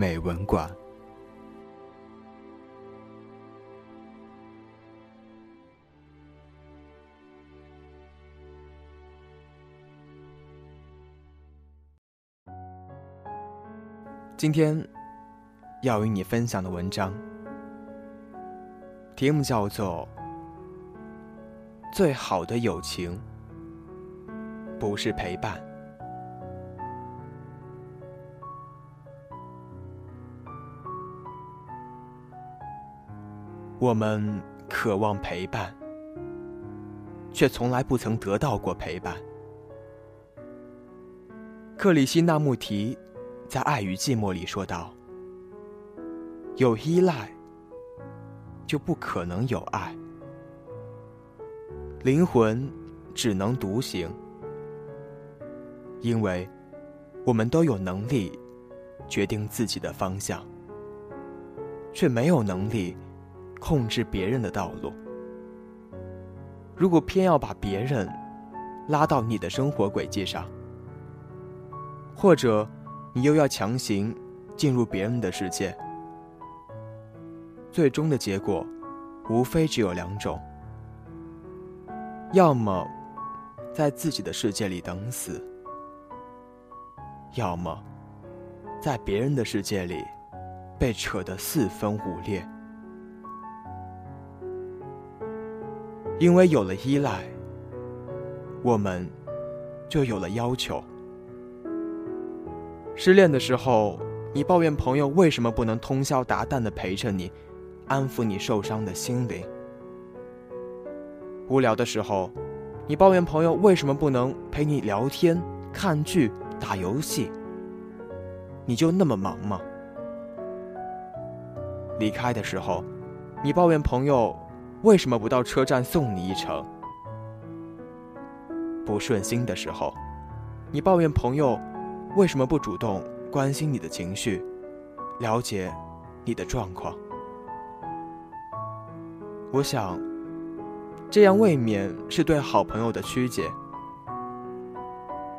美文馆》。今天要与你分享的文章，题目叫做《最好的友情不是陪伴》。我们渴望陪伴，却从来不曾得到过陪伴。克里希那穆提在《爱与寂寞》里说道：“有依赖，就不可能有爱。灵魂只能独行，因为我们都有能力决定自己的方向，却没有能力。”控制别人的道路。如果偏要把别人拉到你的生活轨迹上，或者你又要强行进入别人的世界，最终的结果无非只有两种：要么在自己的世界里等死，要么在别人的世界里被扯得四分五裂。因为有了依赖，我们就有了要求。失恋的时候，你抱怨朋友为什么不能通宵达旦的陪着你，安抚你受伤的心灵；无聊的时候，你抱怨朋友为什么不能陪你聊天、看剧、打游戏。你就那么忙吗？离开的时候，你抱怨朋友。为什么不到车站送你一程？不顺心的时候，你抱怨朋友为什么不主动关心你的情绪，了解你的状况？我想，这样未免是对好朋友的曲解。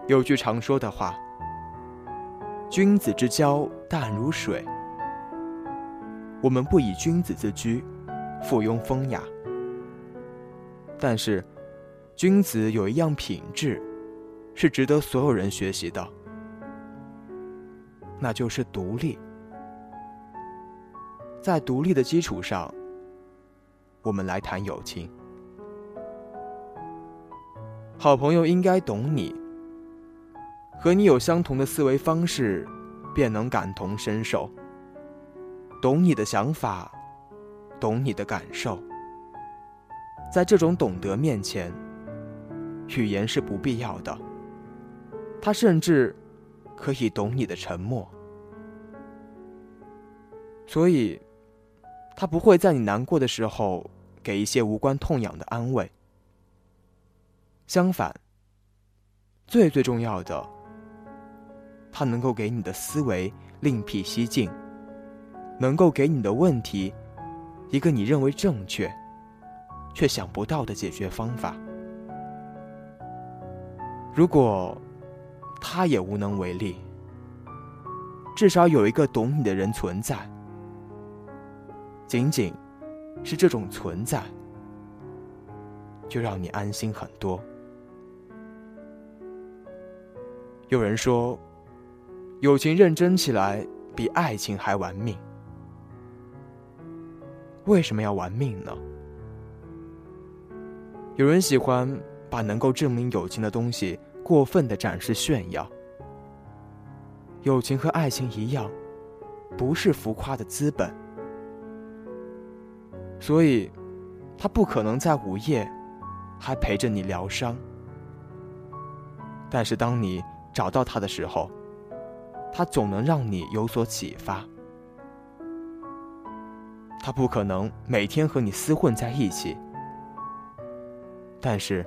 有句常说的话：“君子之交淡如水。”我们不以君子自居。附庸风雅，但是，君子有一样品质，是值得所有人学习的，那就是独立。在独立的基础上，我们来谈友情。好朋友应该懂你，和你有相同的思维方式，便能感同身受，懂你的想法。懂你的感受，在这种懂得面前，语言是不必要的。他甚至可以懂你的沉默，所以，他不会在你难过的时候给一些无关痛痒的安慰。相反，最最重要的，他能够给你的思维另辟蹊径，能够给你的问题。一个你认为正确，却想不到的解决方法。如果他也无能为力，至少有一个懂你的人存在。仅仅是这种存在，就让你安心很多。有人说，友情认真起来比爱情还玩命。为什么要玩命呢？有人喜欢把能够证明友情的东西过分的展示炫耀。友情和爱情一样，不是浮夸的资本，所以，他不可能在午夜还陪着你疗伤。但是，当你找到他的时候，他总能让你有所启发。他不可能每天和你厮混在一起，但是，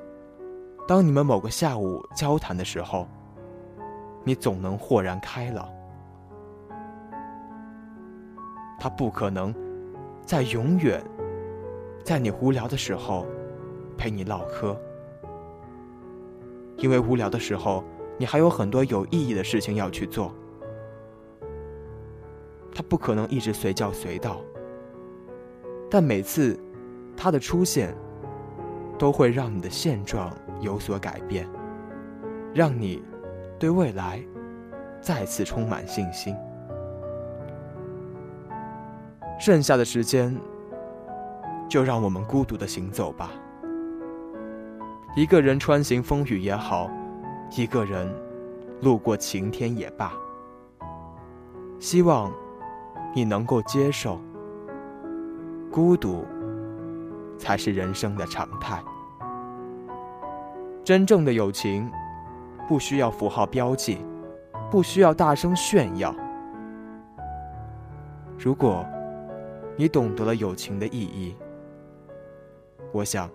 当你们某个下午交谈的时候，你总能豁然开朗。他不可能在永远在你无聊的时候陪你唠嗑，因为无聊的时候你还有很多有意义的事情要去做。他不可能一直随叫随到。但每次，他的出现，都会让你的现状有所改变，让你对未来再次充满信心。剩下的时间，就让我们孤独的行走吧。一个人穿行风雨也好，一个人路过晴天也罢。希望你能够接受。孤独才是人生的常态。真正的友情，不需要符号标记，不需要大声炫耀。如果你懂得了友情的意义，我想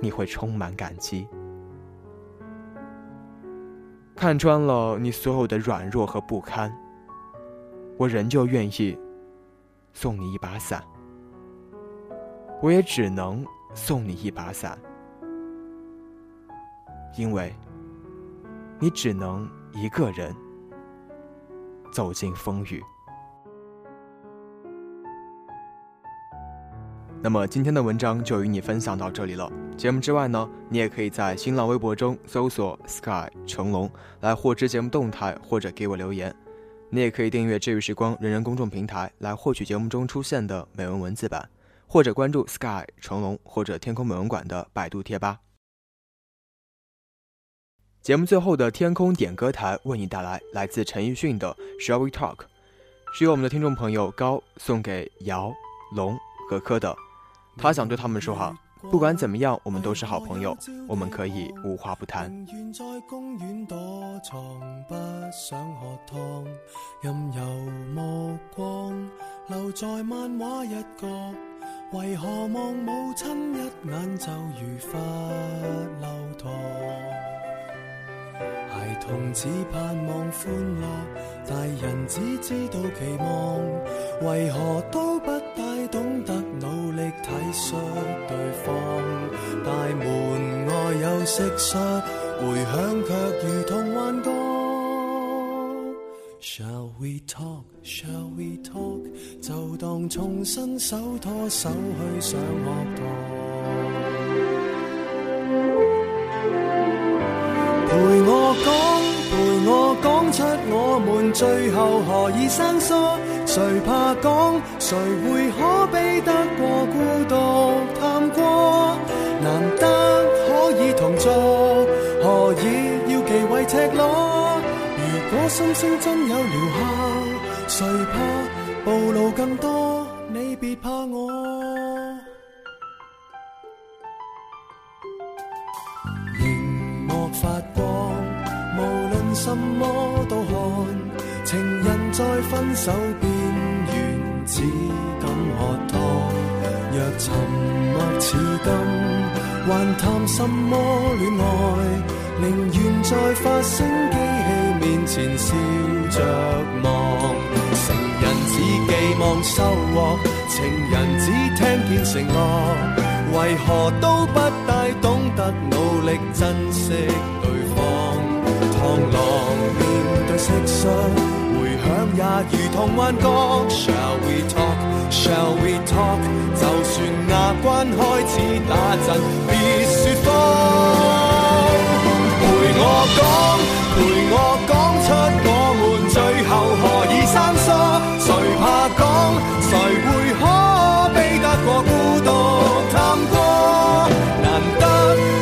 你会充满感激。看穿了你所有的软弱和不堪，我仍旧愿意送你一把伞。我也只能送你一把伞，因为你只能一个人走进风雨。那么今天的文章就与你分享到这里了。节目之外呢，你也可以在新浪微博中搜索 “sky 成龙”来获知节目动态或者给我留言。你也可以订阅“治愈时光”人人公众平台来获取节目中出现的美文文字版。或者关注 Sky 成龙或者天空美容馆的百度贴吧。节目最后的天空点歌台为你带来来自陈奕迅的《Shall We Talk》，是由我们的听众朋友高送给姚龙和柯的。他想对他们说哈，不管怎么样，我们都是好朋友，我们可以无话不谈。为何望母亲一眼就如罰留堂？孩童只盼望欢乐，大人只知道期望。为何都不大懂得努力体恤对方？大门外有蟋蟀，回响却如同幻觉。Shall we talk? Shall we talk? 就当重新手拖手去上学堂。陪我讲，陪我讲出我们最后何以生疏？谁怕讲？谁会可比得过孤独探过？难得可以同坐，何以要忌讳赤裸？我心声真有疗效，谁怕暴露更多？你别怕我。荧幕发光，无论什么都看。情人在分手边缘，只敢喝汤。若沉默似金，还谈什么恋爱？宁愿在发声机器面前笑着望，成人只寄望收获，情人只听见承诺，为何都不大懂得努力珍惜对方？螳螂面对蟋蟀，回响也如同幻觉。Shall we talk? Shall we talk? 就算牙关开始打震，别说谎。陪我讲，陪我讲出我们最后何以生疏？谁怕讲？谁会可悲得过孤独探过？难得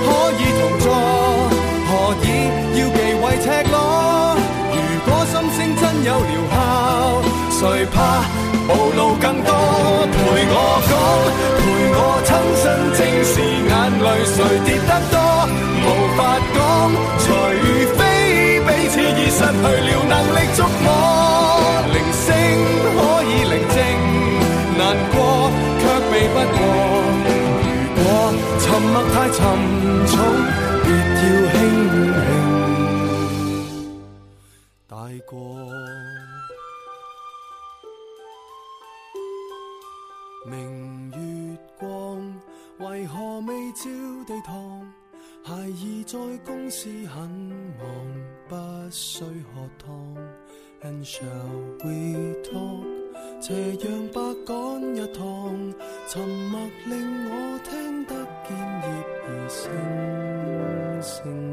可以同坐，何以要忌讳赤裸？如果心声真有疗效，谁怕暴露更多？陪我讲，陪我亲身正视眼泪，谁跌得多？无法讲，太沉重，別要輕輕帶過。明月光，為何未照地堂？孩兒在公司很忙，不需喝湯。And shall we talk？斜陽白趕一趟，沉默令我聽得見。而星星